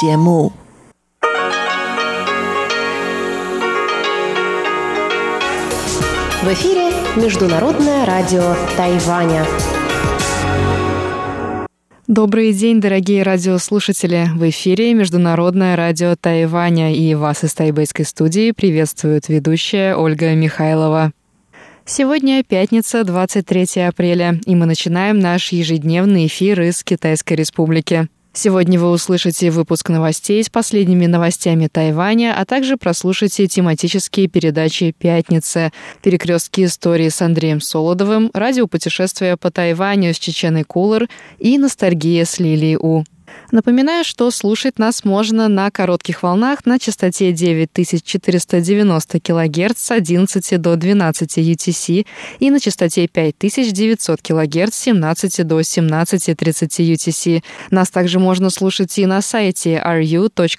节目。В эфире Международное радио Тайваня. Добрый день, дорогие радиослушатели! В эфире Международное радио Тайваня и вас из тайбэйской студии приветствует ведущая Ольга Михайлова. Сегодня пятница, 23 апреля, и мы начинаем наш ежедневный эфир из Китайской Республики. Сегодня вы услышите выпуск новостей с последними новостями Тайваня, а также прослушайте тематические передачи «Пятница», «Перекрестки истории» с Андреем Солодовым, радиопутешествия по Тайваню с Чеченой Кулер и «Ностальгия» с Лилией У. Напоминаю, что слушать нас можно на коротких волнах на частоте 9490 кГц с 11 до 12 UTC и на частоте 5900 кГц с 17 до 17.30 UTC. Нас также можно слушать и на сайте ru.rti.org.tw,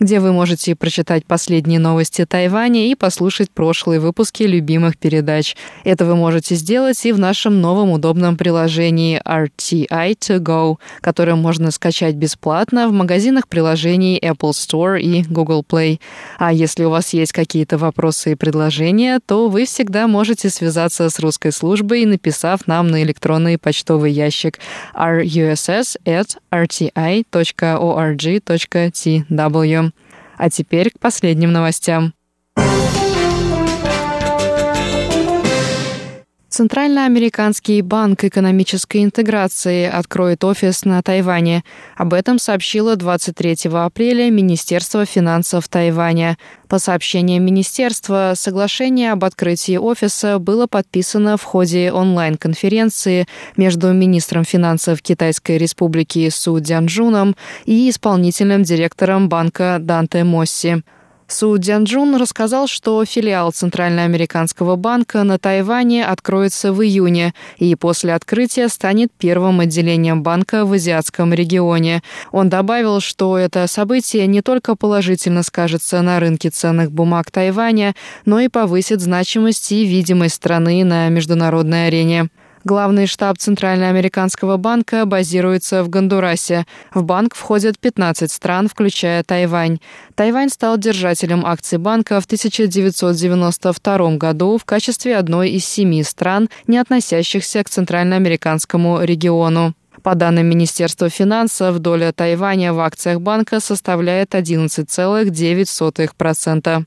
где вы можете прочитать последние новости Тайваня и послушать прошлые выпуски любимых передач. Это вы можете сделать и в нашем новом удобном приложении RTI To Go, которое можно скачать бесплатно в магазинах приложений Apple Store и Google Play. А если у вас есть какие-то вопросы и предложения, то вы всегда можете связаться с русской службой, написав нам на электронный почтовый ящик russ at rti.org.tw. А теперь к последним новостям. Центральноамериканский банк экономической интеграции откроет офис на Тайване. Об этом сообщило 23 апреля Министерство финансов Тайваня. По сообщениям министерства, соглашение об открытии офиса было подписано в ходе онлайн-конференции между министром финансов Китайской республики Су Дзянжуном и исполнительным директором банка Данте Мосси. Су Дзянджун рассказал, что филиал Центральноамериканского банка на Тайване откроется в июне и после открытия станет первым отделением банка в азиатском регионе. Он добавил, что это событие не только положительно скажется на рынке ценных бумаг Тайваня, но и повысит значимость и видимость страны на международной арене. Главный штаб Центральноамериканского банка базируется в Гондурасе. В банк входят 15 стран, включая Тайвань. Тайвань стал держателем акций банка в 1992 году в качестве одной из семи стран, не относящихся к Центральноамериканскому региону. По данным Министерства финансов, доля Тайваня в акциях банка составляет 11,9%.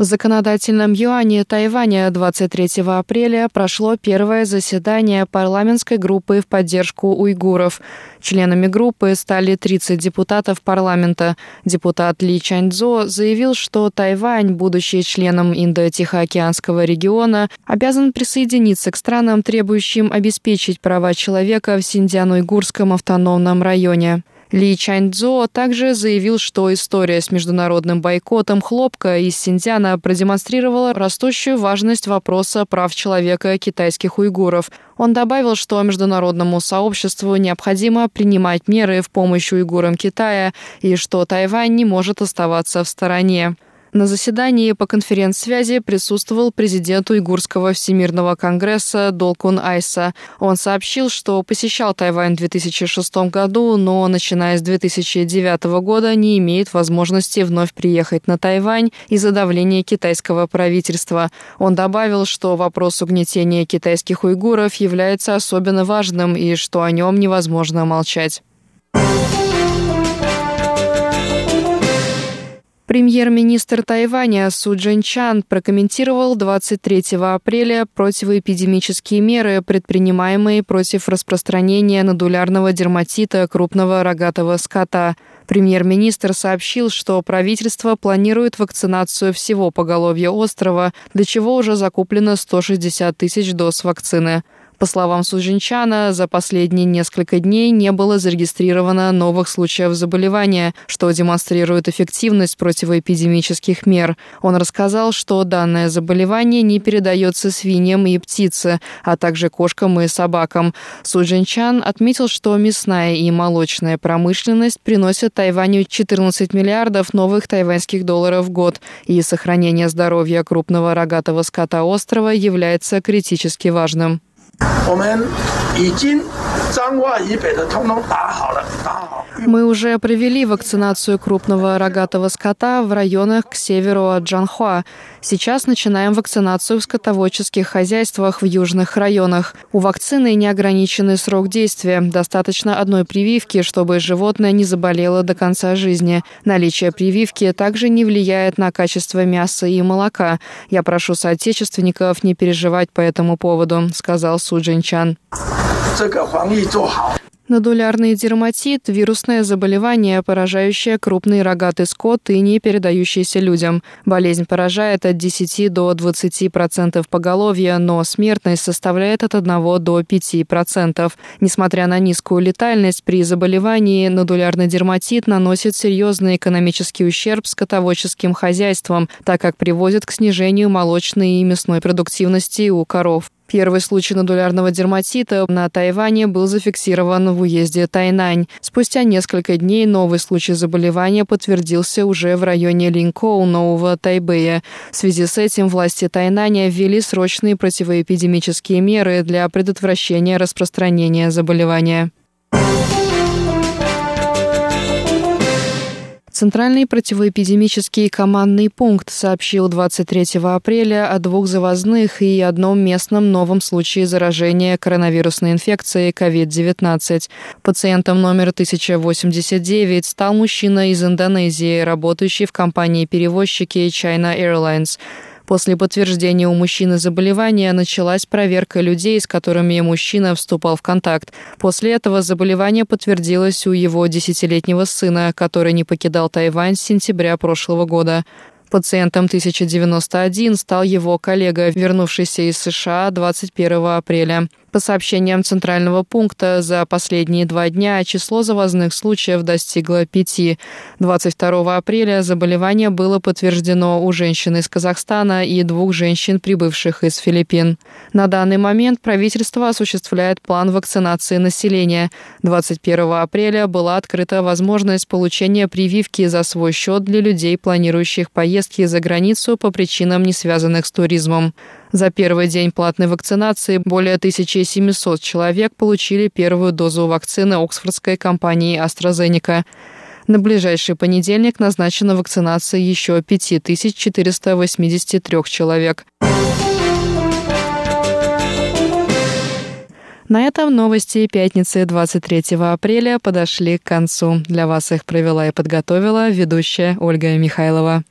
В законодательном юане Тайваня 23 апреля прошло первое заседание парламентской группы в поддержку уйгуров. Членами группы стали 30 депутатов парламента. Депутат Ли Чаньцзо заявил, что Тайвань, будучи членом Индо-Тихоокеанского региона, обязан присоединиться к странам, требующим обеспечить права человека в Синьцзян-Уйгурском автономном районе. Ли Чаньцзо также заявил, что история с международным бойкотом хлопка из Синьцзяна продемонстрировала растущую важность вопроса прав человека китайских уйгуров. Он добавил, что международному сообществу необходимо принимать меры в помощь уйгурам Китая и что Тайвань не может оставаться в стороне. На заседании по конференц-связи присутствовал президент Уйгурского всемирного конгресса Долкун Айса. Он сообщил, что посещал Тайвань в 2006 году, но начиная с 2009 года не имеет возможности вновь приехать на Тайвань из-за давления китайского правительства. Он добавил, что вопрос угнетения китайских уйгуров является особенно важным и что о нем невозможно молчать. Премьер-министр Тайваня Су Чан прокомментировал 23 апреля противоэпидемические меры, предпринимаемые против распространения надулярного дерматита крупного рогатого скота. Премьер-министр сообщил, что правительство планирует вакцинацию всего поголовья острова, для чего уже закуплено 160 тысяч доз вакцины. По словам Сужинчана, за последние несколько дней не было зарегистрировано новых случаев заболевания, что демонстрирует эффективность противоэпидемических мер. Он рассказал, что данное заболевание не передается свиньям и птице, а также кошкам и собакам. Сужинчан отметил, что мясная и молочная промышленность приносят Тайваню 14 миллиардов новых тайваньских долларов в год, и сохранение здоровья крупного рогатого скота острова является критически важным. Мы уже провели вакцинацию крупного рогатого скота в районах к северу от Джанхуа. Сейчас начинаем вакцинацию в скотоводческих хозяйствах в южных районах. У вакцины неограниченный срок действия. Достаточно одной прививки, чтобы животное не заболело до конца жизни. Наличие прививки также не влияет на качество мяса и молока. Я прошу соотечественников не переживать по этому поводу, сказал Су Джинчан. Нодулярный дерматит – вирусное заболевание, поражающее крупный рогатый скот и не передающееся людям. Болезнь поражает от 10 до 20% поголовья, но смертность составляет от 1 до 5%. Несмотря на низкую летальность, при заболевании нодулярный дерматит наносит серьезный экономический ущерб скотоводческим хозяйствам, так как приводит к снижению молочной и мясной продуктивности у коров. Первый случай нодулярного дерматита на Тайване был зафиксирован в уезде Тайнань. Спустя несколько дней новый случай заболевания подтвердился уже в районе Линкоу Нового Тайбэя. В связи с этим власти Тайнаня ввели срочные противоэпидемические меры для предотвращения распространения заболевания. Центральный противоэпидемический командный пункт сообщил 23 апреля о двух завозных и одном местном новом случае заражения коронавирусной инфекцией COVID-19. Пациентом номер 1089 стал мужчина из Индонезии, работающий в компании-перевозчики China Airlines. После подтверждения у мужчины заболевания началась проверка людей, с которыми мужчина вступал в контакт. После этого заболевание подтвердилось у его десятилетнего сына, который не покидал Тайвань с сентября прошлого года. Пациентом 1091 стал его коллега, вернувшийся из США 21 апреля. По сообщениям Центрального пункта, за последние два дня число завозных случаев достигло пяти. 22 апреля заболевание было подтверждено у женщины из Казахстана и двух женщин, прибывших из Филиппин. На данный момент правительство осуществляет план вакцинации населения. 21 апреля была открыта возможность получения прививки за свой счет для людей, планирующих поездки за границу по причинам, не связанных с туризмом. За первый день платной вакцинации более 1700 человек получили первую дозу вакцины Оксфордской компании AstraZeneca. На ближайший понедельник назначена вакцинация еще 5483 человек. На этом новости пятницы 23 апреля подошли к концу. Для вас их провела и подготовила ведущая Ольга Михайлова.